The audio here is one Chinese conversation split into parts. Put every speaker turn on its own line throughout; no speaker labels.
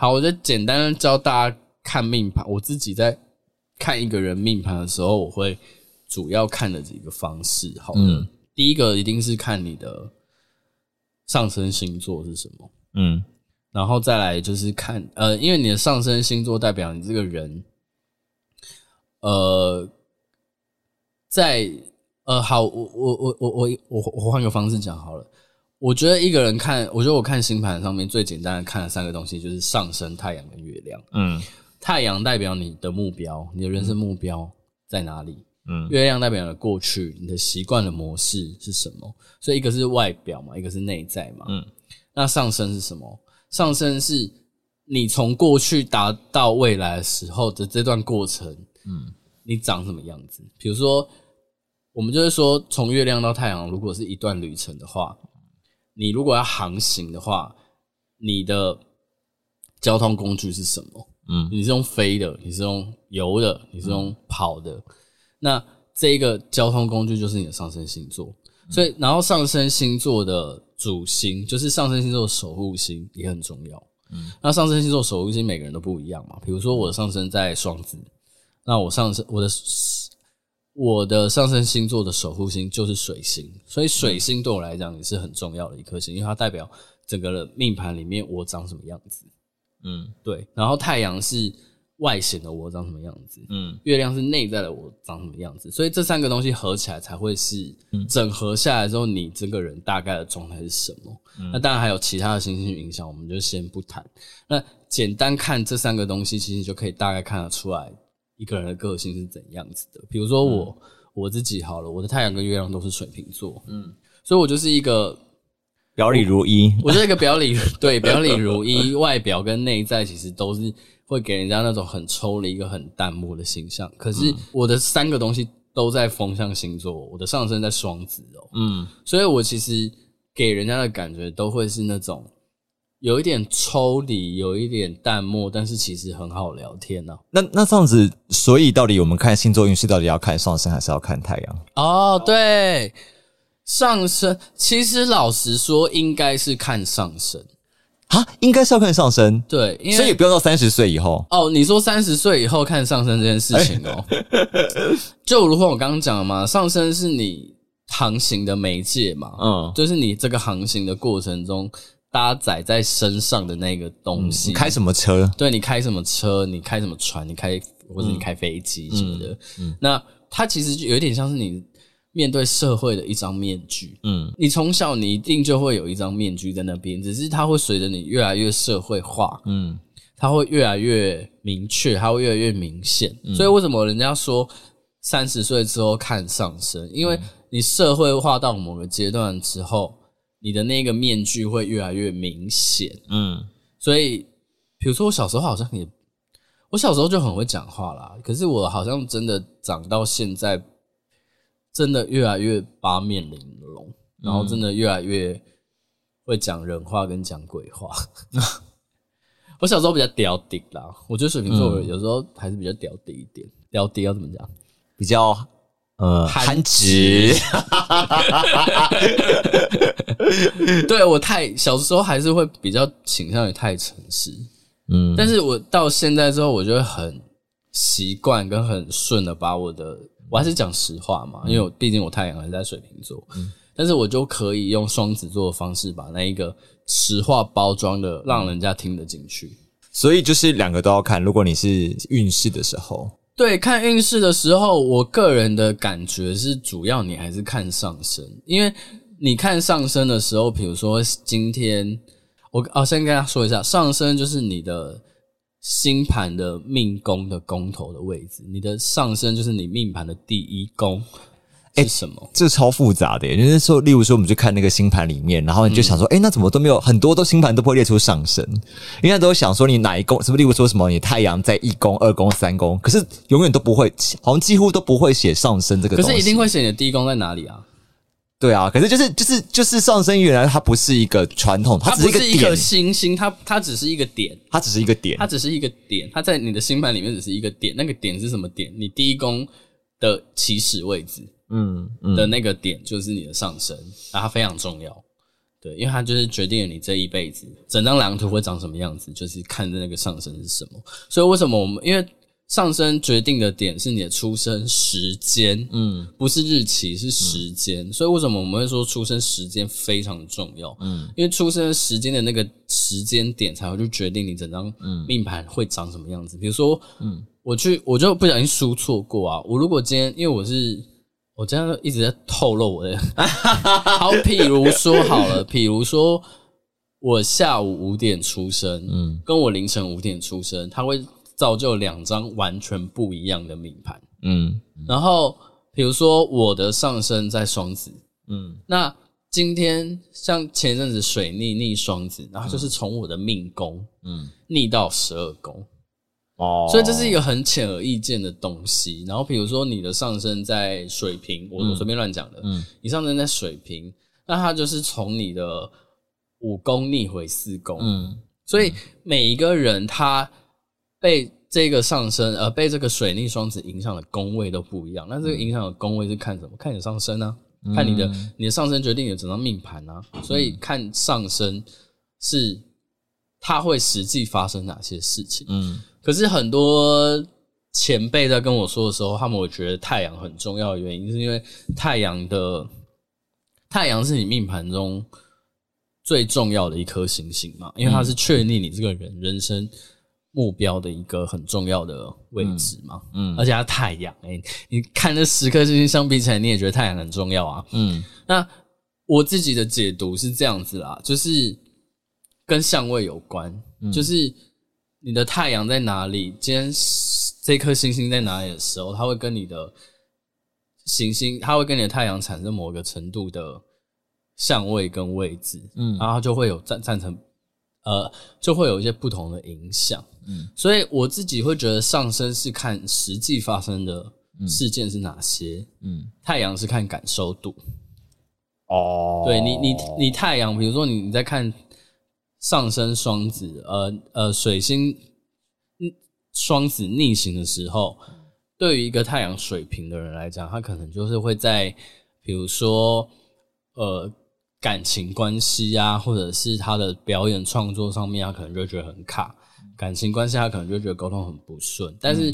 好，我就简单教大家看命盘。我自己在看一个人命盘的时候，我会主要看的几个方式。好的，嗯，第一个一定是看你的上升星座是什么，嗯，然后再来就是看，呃，因为你的上升星座代表你这个人，呃，在呃，好，我我我我我我我换个方式讲好了。我觉得一个人看，我觉得我看星盘上面最简单的看的三个东西就是上升、太阳跟月亮。嗯，太阳代表你的目标，你的人生目标在哪里？嗯，月亮代表你的过去，你的习惯的模式是什么？所以一个是外表嘛，一个是内在嘛。嗯，那上升是什么？上升是你从过去达到未来的时候的这段过程。嗯，你长什么样子？比如说，我们就是说，从月亮到太阳，如果是一段旅程的话。你如果要航行的话，你的交通工具是什么？嗯，你是用飞的，你是用游的，你是用跑的。嗯、那这一个交通工具就是你的上升星座。嗯、所以，然后上升星座的主星就是上升星座的守护星也很重要。嗯，那上升星座守护星每个人都不一样嘛。比如说我的上升在双子，那我上升我的。我的上升星座的守护星就是水星，所以水星对我来讲也是很重要的一颗星，因为它代表整个的命盘里面我长什么样子。嗯，对。然后太阳是外显的我长什么样子，嗯，月亮是内在的我长什么样子，所以这三个东西合起来才会是整合下来之后，你这个人大概的状态是什么。嗯，那当然还有其他的星星影响，我们就先不谈。那简单看这三个东西，其实就可以大概看得出来。一个人的个性是怎样子的？比如说我、嗯、我自己好了，我的太阳跟月亮都是水瓶座，嗯，所以我就是一个
表里如一。
我就是一个表里 对表里如一，外表跟内在其实都是会给人家那种很抽离、一个很淡漠的形象。可是我的三个东西都在风象星座，我的上升在双子哦，嗯，所以我其实给人家的感觉都会是那种。有一点抽离，有一点淡漠，但是其实很好聊天呢、啊。
那那这样子，所以到底我们看星座运势，到底要看上升还是要看太阳？
哦，对，上升其实老实说，应该是看上升
啊，应该是要看上升。
对，
所以也不用到三十岁以后
哦。你说三十岁以后看上升这件事情哦，欸、就如同我刚刚讲的嘛，上升是你航行的媒介嘛，嗯，就是你这个航行的过程中。搭载在身上的那个东西，
嗯、你开什么车？
对，你开什么车？你开什么船？你开或者你开飞机什么的？那它其实就有点像是你面对社会的一张面具。嗯，你从小你一定就会有一张面具在那边，只是它会随着你越来越社会化，嗯，它会越来越明确，它会越来越明显。嗯、所以为什么人家说三十岁之后看上升？因为你社会化到某个阶段之后。你的那个面具会越来越明显，嗯，所以，比如说我小时候好像也，我小时候就很会讲话啦，可是我好像真的长到现在，真的越来越八面玲珑，然后真的越来越会讲人话跟讲鬼话。我小时候比较屌顶啦，我觉得水瓶座有时候还是比较屌顶一点，屌顶要怎么讲？
比较。呃，憨直，
对，我太小的时候还是会比较倾向于太诚实，嗯，但是我到现在之后，我就会很习惯跟很顺的把我的，我还是讲实话嘛，因为我毕竟我太阳还是在水瓶座，嗯，但是我就可以用双子座的方式把那一个实话包装的让人家听得进去，
所以就是两个都要看，如果你是运势的时候。
对，看运势的时候，我个人的感觉是，主要你还是看上升，因为你看上升的时候，比如说今天，我哦，先跟大家说一下，上升就是你的星盘的命宫的宫头的位置，你的上升就是你命盘的第一宫。哎，什么？
这超复杂的耶，就是说，例如说，我们去看那个星盘里面，然后你就想说，哎、嗯，那怎么都没有很多都星盘都不会列出上升，因为都想说你哪一宫，什么？例如说什么，你太阳在一宫、二宫、三宫，可是永远都不会，好像几乎都不会写上升这个东西。
可是一定会写你的第一宫在哪里啊？
对啊，可是就是就是就是上升，原来它不是一个传统，它只是一
个星星，它它只是一个点，
它只是一个点，
它只是一个点，它在你的星盘里面只是一个点，那个点是什么点？你第一宫的起始位置。嗯，嗯的那个点就是你的上升，那它非常重要。对，因为它就是决定了你这一辈子整张蓝图会长什么样子，就是看着那个上升是什么。所以为什么我们因为上升决定的点是你的出生时间，嗯，不是日期，是时间。嗯、所以为什么我们会说出生时间非常重要？嗯，因为出生时间的那个时间点才会去决定你整张命盘会长什么样子。比如说，嗯，我去我就不小心输错过啊。我如果今天因为我是我这样一直在透露我的，好，譬如说好了，譬如说我下午五点出生，嗯，跟我凌晨五点出生，它会。造就两张完全不一样的命盘，嗯，然后比如说我的上升在双子，嗯，那今天像前阵子水逆逆双子，然后就是从我的命宫，嗯，逆到十二宫，哦，所以这是一个很显而易见的东西。然后比如说你的上升在水平，我随便乱讲的，嗯，你上升在水平，那它就是从你的五宫逆回四宫，嗯，所以每一个人他。被这个上升，呃，被这个水逆双子影响的宫位都不一样。那这个影响的宫位是看什么？看你的上升啊，嗯、看你的你的上升决定你的整张命盘啊。所以看上升是它会实际发生哪些事情。嗯，可是很多前辈在跟我说的时候，他们会觉得太阳很重要的原因，是因为太阳的太阳是你命盘中最重要的一颗行星嘛，因为它是确立你这个人人生。目标的一个很重要的位置嘛，嗯，嗯，而且它太阳，哎，你看这十颗星星相比起来，你也觉得太阳很重要啊，嗯，那我自己的解读是这样子啦，就是跟相位有关，嗯，就是你的太阳在哪里，今天这颗星星在哪里的时候，它会跟你的行星，它会跟你的太阳产生某个程度的相位跟位置，嗯，然后就会有赞赞成。呃，就会有一些不同的影响，嗯，所以我自己会觉得上升是看实际发生的事件是哪些，嗯，太阳是看感受度，哦，对你，你，你太阳，比如说你你在看上升双子，呃呃，水星双子逆行的时候，对于一个太阳水瓶的人来讲，他可能就是会在，比如说，呃。感情关系啊，或者是他的表演创作上面，他可能就觉得很卡。感情关系，他可能就觉得沟通很不顺。但是，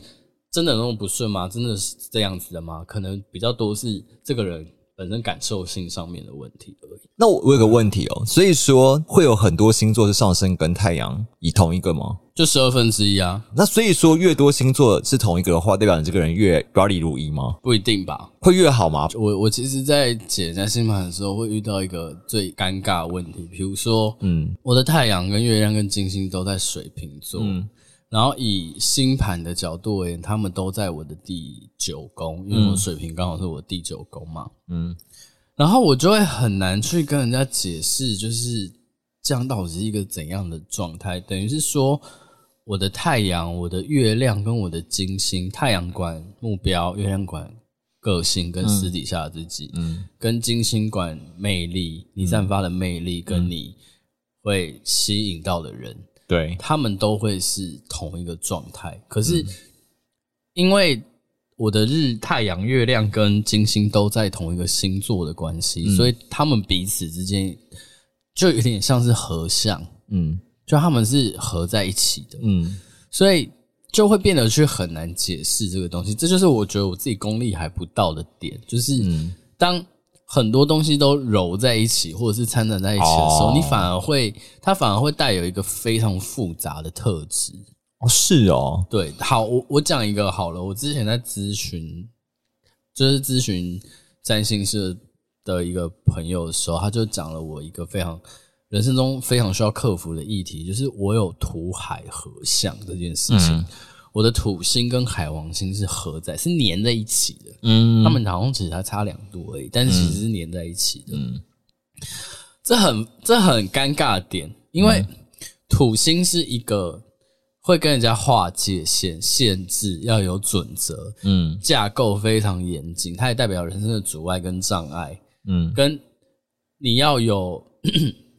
真的那么不顺吗？真的是这样子的吗？可能比较多是这个人本身感受性上面的问题而已。
那我我有个问题哦，所以说会有很多星座是上升跟太阳以同一个吗？
就十二分之一啊。
那所以说越多星座是同一个的话，代表你这个人越表里如一吗？
不一定吧。
会越好吗？
我我其实，在解人家星盘的时候，会遇到一个最尴尬的问题，比如说，嗯，我的太阳跟月亮跟金星都在水瓶座，嗯，然后以星盘的角度而言，他们都在我的第九宫，因为我水平刚好是我第九宫嘛，嗯。然后我就会很难去跟人家解释，就是这样到底是一个怎样的状态？等于是说，我的太阳、我的月亮跟我的金星，太阳管目标，月亮管个性跟私底下的自己，嗯，跟金星管魅力，你散发的魅力跟你会吸引到的人，对，他们都会是同一个状态。可是因为我的日太阳、月亮跟金星都在同一个星座的关系，嗯、所以他们彼此之间就有点像是合相，嗯，就他们是合在一起的，嗯，所以就会变得去很难解释这个东西。这就是我觉得我自己功力还不到的点，就是当很多东西都揉在一起或者是掺杂在一起的时候，哦、你反而会，它反而会带有一个非常复杂的特质。
哦，是哦，
对，好，我我讲一个好了。我之前在咨询，就是咨询占星师的一个朋友的时候，他就讲了我一个非常人生中非常需要克服的议题，就是我有土海合相这件事情。嗯、我的土星跟海王星是合在，是粘在一起的。嗯，他们好像只是还差两度而已，但是其实是粘在一起的。嗯，这很这很尴尬的点，因为土星是一个。会跟人家划界限、限制，要有准则，嗯，架构非常严谨，它也代表人生的阻碍跟障碍，嗯，跟你要有，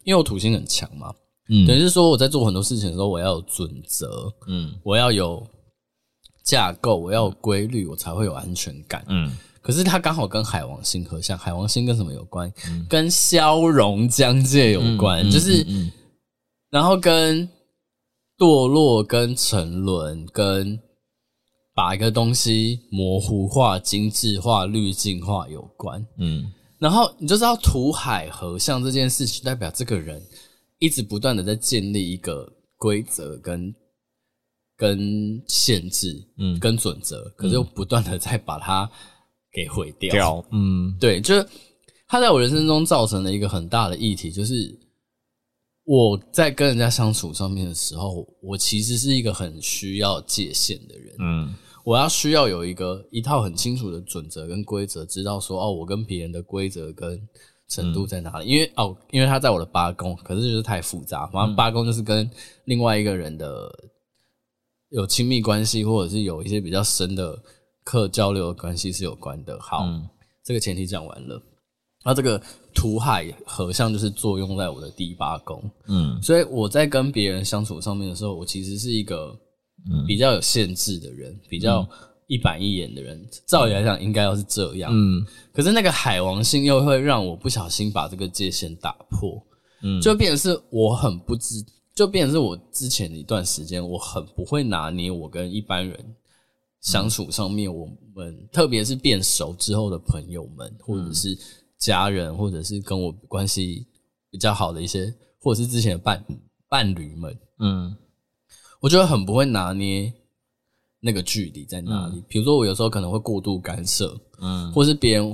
因为我土星很强嘛，嗯，等于是说我在做很多事情的时候，我要有准则，嗯，我要有架构，我要有规律，我才会有安全感，嗯。可是它刚好跟海王星合相，海王星跟什么有关？嗯、跟消融疆界有关，嗯、就是，然后跟堕落、跟沉沦、跟把一个东西模糊化、精致化、滤镜化有关。嗯，然后你就知道土海合相这件事情，代表这个人一直不断的在建立一个规则跟。跟限制，嗯，跟准则，可是又不断的在把它给毁掉，掉，嗯，对，就是他在我人生中造成了一个很大的议题，就是我在跟人家相处上面的时候，我其实是一个很需要界限的人，嗯，我要需要有一个一套很清楚的准则跟规则，知道说哦，我跟别人的规则跟程度在哪里，嗯、因为哦，因为他在我的八宫，可是就是太复杂，反正八宫就是跟另外一个人的。有亲密关系，或者是有一些比较深的课交流的关系是有关的。好，嗯、这个前提讲完了。那这个土海合相就是作用在我的第八宫，嗯，所以我在跟别人相处上面的时候，我其实是一个比较有限制的人，比较一板一眼的人。照理来讲，应该要是这样，嗯。可是那个海王星又会让我不小心把这个界限打破，嗯，就变成是我很不知。就变成是我之前的一段时间，我很不会拿捏我跟一般人相处上面，我们特别是变熟之后的朋友们，或者是家人，或者是跟我关系比较好的一些，或者是之前的伴伴侣们，嗯，我觉得很不会拿捏那个距离在哪里。比如说，我有时候可能会过度干涉，嗯，或是别人，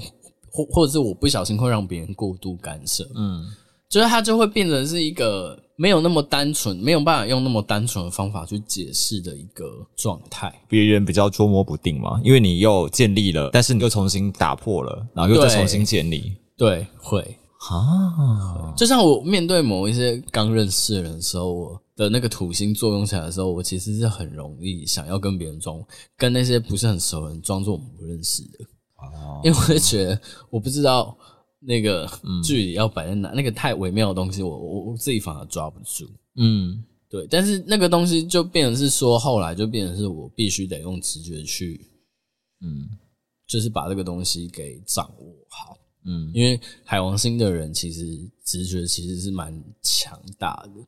或或者是我不小心会让别人过度干涉，嗯，就是它就会变成是一个。没有那么单纯，没有办法用那么单纯的方法去解释的一个状态。别
人比较捉摸不定嘛，因为你又建立了，但是你又重新打破了，然后又再重新建立。
对，对，会啊。就像我面对某一些刚认识的人的时候，我的那个土星作用起来的时候，我其实是很容易想要跟别人装，跟那些不是很熟的人装作我们不认识的。哦，因为我会觉得我不知道。那个距离要摆在哪？嗯、那个太微妙的东西我，我我我自己反而抓不住。嗯，对。但是那个东西就变成是说，后来就变成是我必须得用直觉去，嗯，就是把这个东西给掌握好。嗯，因为海王星的人其实直觉其实是蛮强大的。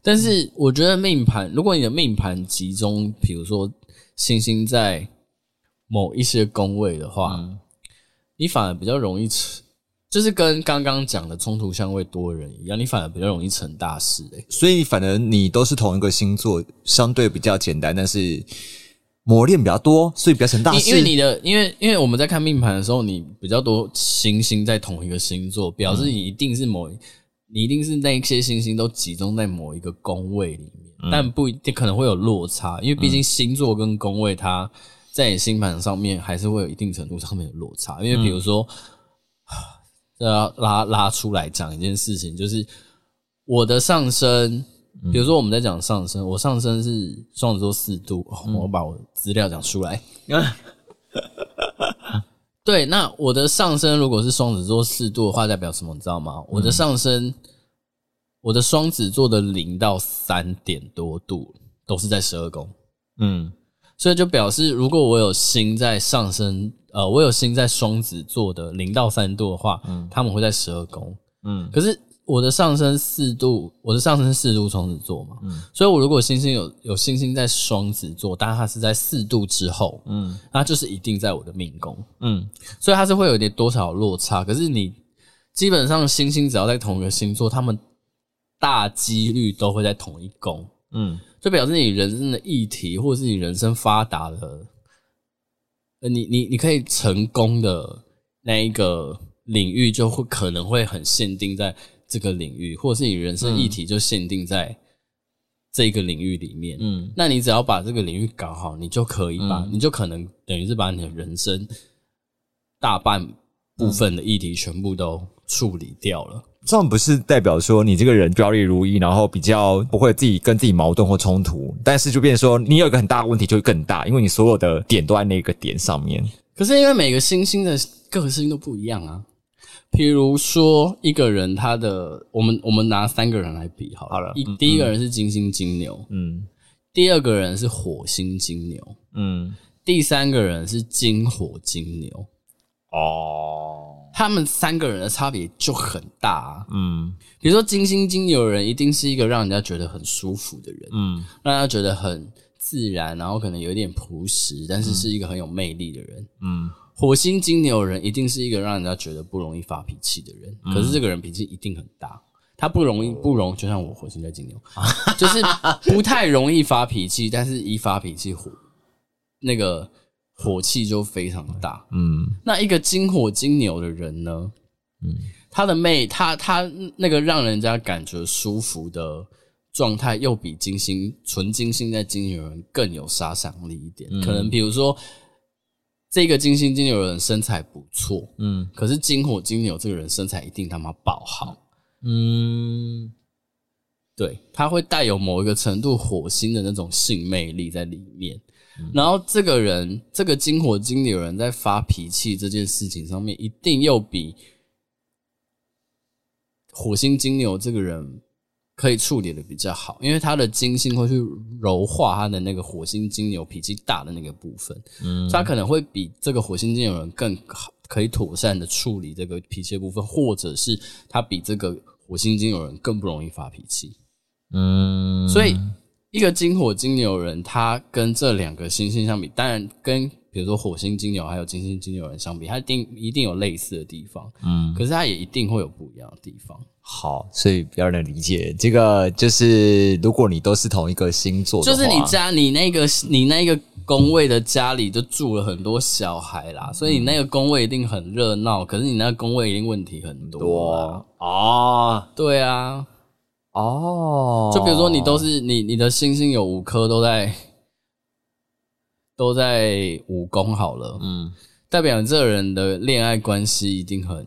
但是我觉得命盘，如果你的命盘集中，比如说星星在某一些宫位的话，嗯、你反而比较容易就是跟刚刚讲的冲突相位多人一样，你反而比较容易成大事诶、欸。
所以，反正你都是同一个星座，相对比较简单，但是磨练比较多，所以比较成大事。
因为你的，因为因为我们在看命盘的时候，你比较多星星在同一个星座，表示你一定是某，嗯、你一定是那些星星都集中在某一个宫位里面，嗯、但不一定可能会有落差，因为毕竟星座跟宫位它在你星盘上面还是会有一定程度上面的落差，因为比如说。嗯要拉拉出来讲一件事情，就是我的上升，比如说我们在讲上升，我上升是双子座四度，我把我资料讲出来。对，那我的上升如果是双子座四度的话，代表什么？你知道吗？我的上升，我的双子座的零到三点多度都是在十二宫，嗯，所以就表示如果我有星在上升。呃，我有星在双子座的零到三度的话，嗯，他们会在十二宫，嗯，可是我的上升四度，我的上升四度双子座嘛，嗯，所以我如果星星有有星星在双子座，但它是在四度之后，嗯，那就是一定在我的命宫，嗯，所以它是会有一点多少落差，可是你基本上星星只要在同一个星座，他们大几率都会在同一宫，嗯，就表示你人生的议题或者是你人生发达的。呃，你你你可以成功的那一个领域，就会可能会很限定在这个领域，或者是你人生议题就限定在这个领域里面。嗯，那你只要把这个领域搞好，你就可以把，嗯、你就可能等于是把你的人生大半部分的议题全部都处理掉了。
这样不是代表说你这个人表里如一，然后比较不会自己跟自己矛盾或冲突，但是就变成说你有一个很大的问题就会更大，因为你所有的点都在那个点上面。
可是因为每个星星的个性都不一样啊，譬如说一个人他的，我们我们拿三个人来比好了，好了，一第一个人是金星金牛，嗯，第二个人是火星金牛，嗯，第三个人是金火金牛。
哦，
他们三个人的差别就很大啊。
嗯
比如说金星金牛人，一定是一个让人家觉得很舒服的人，
嗯
让人家觉得很自然，然后可能有一点朴实，但是是一个很有魅力的人。
嗯
火星金牛人一定是一个让人家觉得不容易发脾气的人，可是这个人脾气一定很大，他不容易不容，就像我火星在金牛，就是不太容易发脾气，但是一发脾气火那个火气就非常大。
嗯
那一个金火金牛的人呢？
嗯
他的魅，他他那个让人家感觉舒服的状态，又比金星纯金星在金牛人更有杀伤力一点。可能比如说，这个金星金牛人身材不错，
嗯
可是金火金牛这个人身材一定他妈爆好。
嗯
对，他会带有某一个程度火星的那种性魅力在里面。然后这个人，这个金火金牛人在发脾气这件事情上面，一定又比火星金牛这个人可以处理的比较好，因为他的金星会去柔化他的那个火星金牛脾气大的那个部分，
嗯，
他可能会比这个火星金牛人更好，可以妥善的处理这个脾气的部分，或者是他比这个火星金牛人更不容易发脾气。
嗯，
所以，一个金火金牛人，他跟这两个星星相比，当然跟比如说火星金牛还有金星金牛人相比，他一定一定有类似的地方，
嗯，
可是他也一定会有不一样的地方。
好，所以比较能理解这个，就是如果你都是同一个星座，
就是你家你那个你那个宫位的家里就住了很多小孩啦，所以你那个宫位一定很热闹，可是你那个宫位一定问题很多啦。
哦
对啊，
哦，
就比如说你都是你你的星星有五颗都在都在五宫好了，
嗯。
代表这个人的恋爱关系一定很，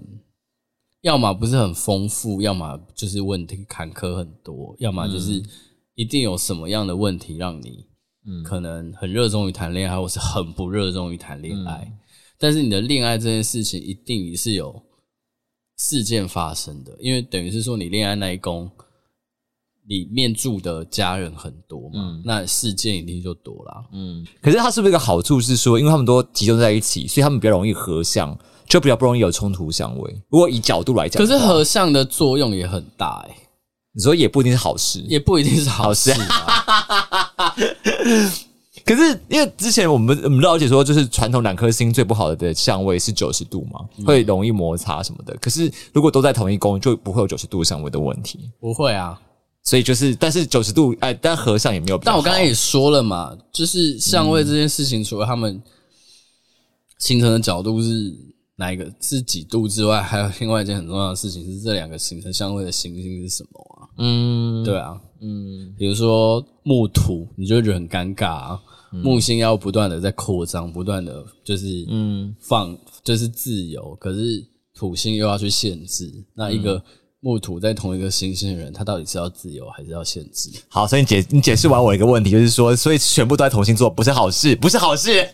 要么不是很丰富，要么就是问题坎坷很多，要么就是一定有什么样的问题让你，
嗯。
可能很热衷于谈恋爱，或是很不热衷于谈恋爱。但是你的恋爱这件事情一定是有事件发生的，因为等于是说你恋爱那一宫里面住的家人很多嘛，那事件一定就多啦。
嗯，可是它是不是一个好处是说，因为他们都集中在一起，所以他们比较容易合相，就比较不容易有冲突相位。如果以角度来讲，
可是合相的作用也很大哎、欸
你说也不一定是好事，
也不一定是好事啊。
可是因为之前我们我们了解说，就是传统两颗星最不好的相位是九十度嘛，会容易摩擦什么的。可是如果都在同一宫，就不会有九十度相位的问题。
不会啊，
所以就是，但是九十度，哎，但和尚也没有。
但我刚才也说了嘛，就是相位这件事情，除了他们形成的角度是哪一个是几度之外，还有另外一件很重要的事情是这两个形成相位的行星是什么啊？
嗯，
对啊，
嗯
比如说木土，你就会觉得很尴尬啊。木星要不断的在扩张，不断的就是
嗯
放，就是自由，可是土星又要去限制。那一个木土在同一个星星的人，他到底是要自由还是要限制？
好，所以你解你解释完我一个问题，就是说，所以全部都在同星座不是好事，不是好事。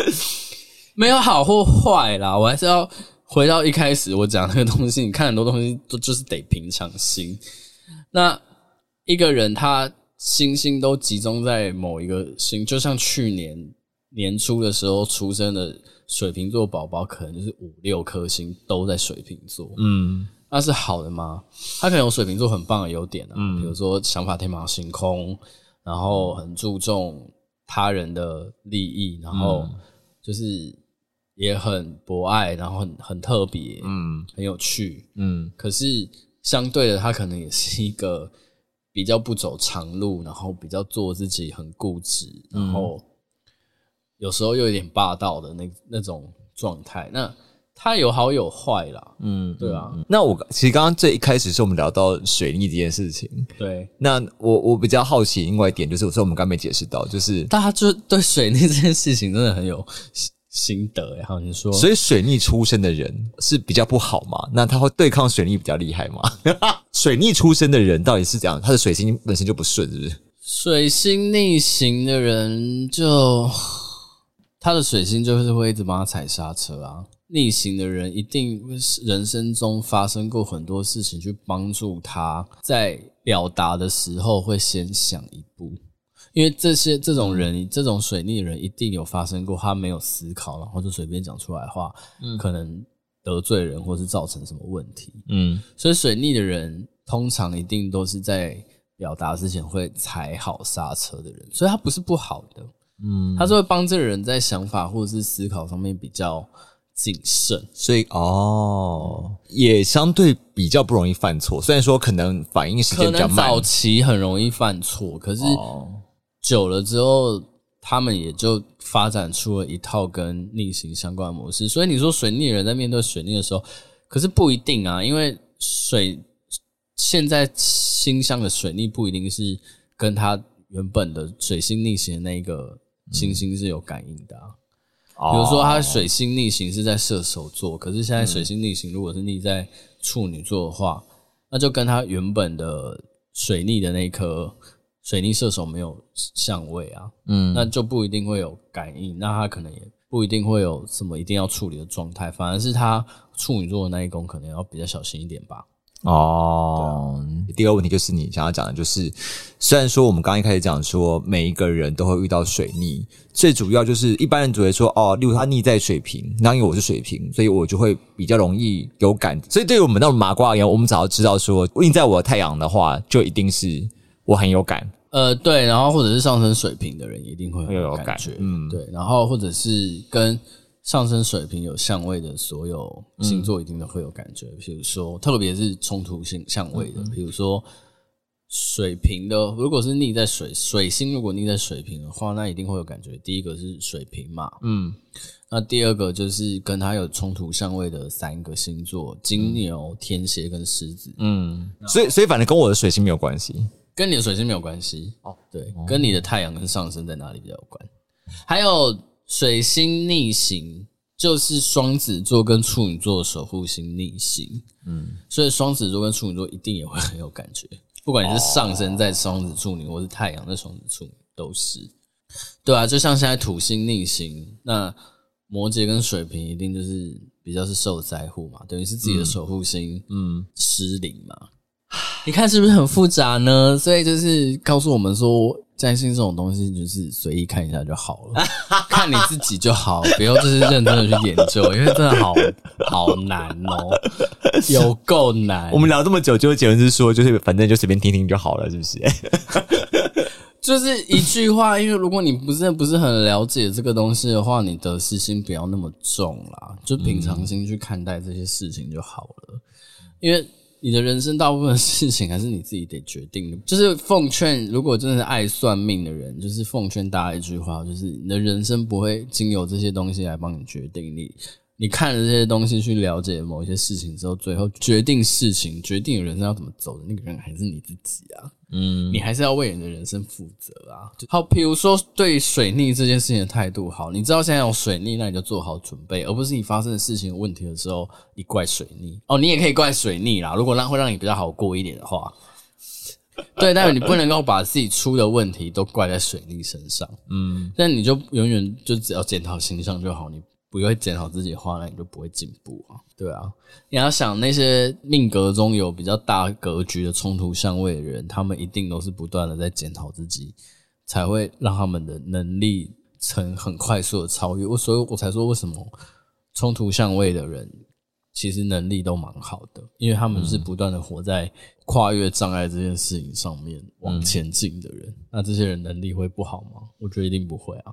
没有好或坏啦，我还是要回到一开始我讲那个东西。你看很多东西都就是得平常心。那一个人他星星都集中在某一个星，就像去年年初的时候出生的水瓶座宝宝，可能就是五六颗星都在水瓶座。
嗯
那是好的吗？他可能有水瓶座很棒的优点啊，比如说想法天马行空，然后很注重他人的利益，然后就是也很博爱，然后很很特别，
嗯
很有趣。
嗯
可是相对的，他可能也是一个比较不走长路，然后比较做自己，很固执，然后有时候又有点霸道的那那种状态。那他有好有坏啦，
嗯，
对啊，
那我其实刚刚最一开始是我们聊到水逆这件事情，
对。
那我我比较好奇另外一点就是，我说我们刚没解释到，就是
大家就对水逆这件事情真的很有心心得哎，好，你说，
所以水逆出生的人是比较不好嘛？那他会对抗水逆比较厉害吗？水逆出生的人到底是怎样？他的水星本身就不顺，是不是？
水星逆行的人就他的水星就是会一直帮他踩刹车啊。逆行的人一定人生中发生过很多事情，去帮助他在表达的时候会先想一步，因为这些这种人，这种水逆的人，一定有发生过，他没有思考，然后就随便讲出来的话，嗯，可能得罪人，或是造成什么问题，嗯，所以水逆的人通常一定都是在表达之前会踩好刹车的人，所以他不是不好的，嗯，他是会帮这个人在想法或者是思考上面比较谨慎，
所以哦，嗯、也相对比较不容易犯错，虽然说可能反应时间比较慢，
早期很容易犯错，可是。哦久了之后，他们也就发展出了一套跟逆行相关的模式。所以你说水逆人在面对水逆的时候，可是不一定啊，因为水现在星象的水逆不一定是跟他原本的水星逆行的那个星星是有感应的啊。比如说，他水星逆行是在射手座，可是现在水星逆行如果是逆在处女座的话，那就跟他原本的水逆的那颗。水逆射手没有相位啊，嗯，那就不一定会有感应，那他可能也不一定会有什么一定要处理的状态，反而是他处女座的那一宫可能要比较小心一点吧。
哦，对第二个问题就是你想要讲的，就是虽然说我们刚刚一开始讲说每一个人都会遇到水逆，最主要就是一般人只会说哦，例如他逆在水瓶，那因为我是水瓶，所以我就会比较容易有感，所以对于我们那种麻瓜而言，我们只要知道说逆在我的太阳的话，就一定是我很有感。
呃，对，然后或者是上升水平的人一定会有感觉，嗯，对，然后或者是跟上升水平有相位的所有星座一定都会有感觉，嗯、比如说特别是冲突性相位的，嗯、比如说水平的，如果是逆在水水星，如果逆在水平的话，那一定会有感觉。第一个是水平嘛，嗯，那第二个就是跟它有冲突相位的三个星座：金牛、天蝎跟狮子，嗯，
所以所以反正跟我的水星没有关系。
跟你的水星没有关系哦，对，跟你的太阳跟上升在哪里比较有关。还有水星逆行，就是双子座跟处女座的守护星逆行，嗯，所以双子座跟处女座一定也会很有感觉，不管你是上升在双子处女，或是太阳在双子处女，都是。对啊，就像现在土星逆行，那摩羯跟水瓶一定就是比较是受灾户嘛，等于是自己的守护星，嗯，失灵嘛。你看是不是很复杂呢？所以就是告诉我们说，占星这种东西就是随意看一下就好了，看你自己就好，不要就是认真的去研究，因为真的好好难哦，有够难。
我们聊这么久，就结论是说，就是反正就随便听听就好了，是不是？
就是一句话，因为如果你不是不是很了解这个东西的话，你得失心不要那么重啦，就平常心去看待这些事情就好了，因为。你的人生大部分事情还是你自己得决定的，就是奉劝，如果真的是爱算命的人，就是奉劝大家一句话，就是你的人生不会经由这些东西来帮你决定你。你看了这些东西去了解某一些事情之后，最后决定事情、决定人生要怎么走的那个人还是你自己啊。嗯，你还是要为你的人生负责啊。好，比如说对水逆这件事情的态度好，你知道现在有水逆，那你就做好准备，而不是你发生的事情有问题的时候，你怪水逆。哦，你也可以怪水逆啦，如果让会让你比较好过一点的话。对，但是你不能够把自己出的问题都怪在水逆身上。嗯，但你就永远就只要检讨形象就好，你。不会检讨自己的话，那你就不会进步啊。对啊，你要想那些命格中有比较大格局的冲突相位的人，他们一定都是不断的在检讨自己，才会让他们的能力成很快速的超越。我所以，我才说为什么冲突相位的人其实能力都蛮好的，因为他们是不断的活在跨越障碍这件事情上面往前进的人。嗯、那这些人能力会不好吗？我觉得一定不会啊。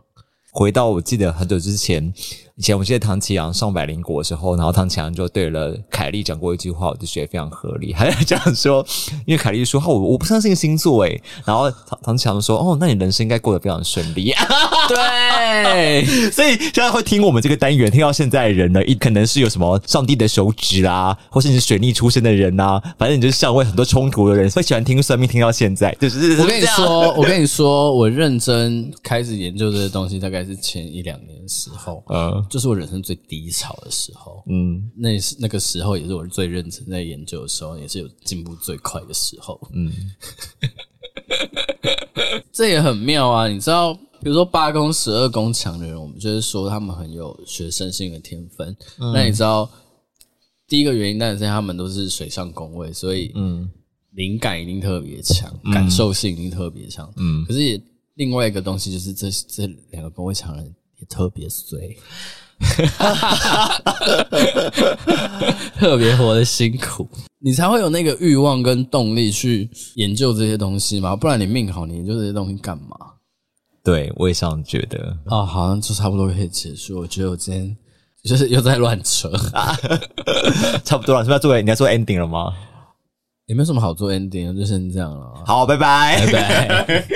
回到我记得很久之前，以前我记得唐启阳上百灵国的时候，然后唐启阳就对了凯莉讲过一句话，我就觉得非常合理。还在讲说，因为凯莉说：“我我不相信星座。”诶，然后唐唐启阳说：“哦，那你人生应该过得非常顺利。”对，所以现在会听我们这个单元听到现在的人呢，一可能是有什么上帝的手指啊，或是你是水逆出身的人啊，反正你就是相位很多冲突的人，会喜欢听算命听到现在。就是
我跟你说，我跟你说，我认真开始研究这些东西，大概。是前一两年的时候，嗯，就是我人生最低潮的时候，嗯，那是那个时候，也是我最认真在研究的时候，也是有进步最快的时候，嗯，这也很妙啊！你知道，比如说八宫、十二宫强的人，我们就是说他们很有学生性的天分。嗯、那你知道，第一个原因当然是他们都是水上宫位，所以嗯，灵感一定特别强，感受性一定特别强，嗯，可是也。另外一个东西就是这这两个宫位强人也特别衰，特别活得辛苦，你才会有那个欲望跟动力去研究这些东西嘛？不然你命好，你研究这些东西干嘛？
对，我也这样觉得。
哦，好像就差不多可以结束。我觉得我今天就是又在乱扯，
差不多了，是不是要做？你要做 ending 了吗？
也没有什么好做 ending，就先这样了。
好，拜拜，
拜拜。